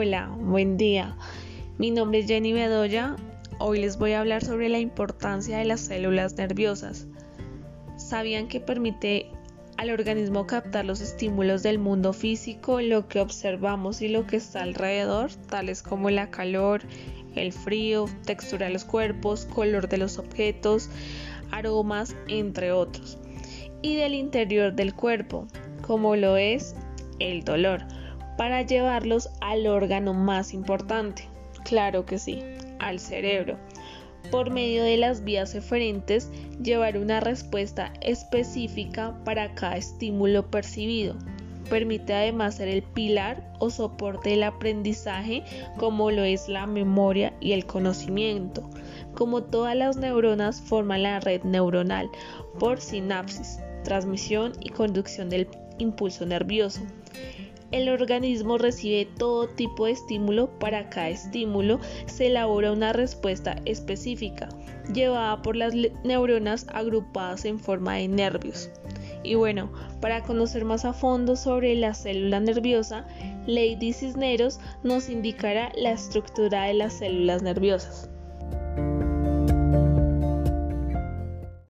Hola, buen día. Mi nombre es Jenny Bedoya. Hoy les voy a hablar sobre la importancia de las células nerviosas. ¿Sabían que permite al organismo captar los estímulos del mundo físico, lo que observamos y lo que está alrededor, tales como la calor, el frío, textura de los cuerpos, color de los objetos, aromas, entre otros, y del interior del cuerpo, como lo es el dolor para llevarlos al órgano más importante, claro que sí, al cerebro. Por medio de las vías eferentes, llevar una respuesta específica para cada estímulo percibido. Permite además ser el pilar o soporte del aprendizaje como lo es la memoria y el conocimiento. Como todas las neuronas forman la red neuronal por sinapsis, transmisión y conducción del impulso nervioso el organismo recibe todo tipo de estímulo, para cada estímulo se elabora una respuesta específica, llevada por las neuronas agrupadas en forma de nervios. Y bueno, para conocer más a fondo sobre la célula nerviosa, Lady Cisneros nos indicará la estructura de las células nerviosas.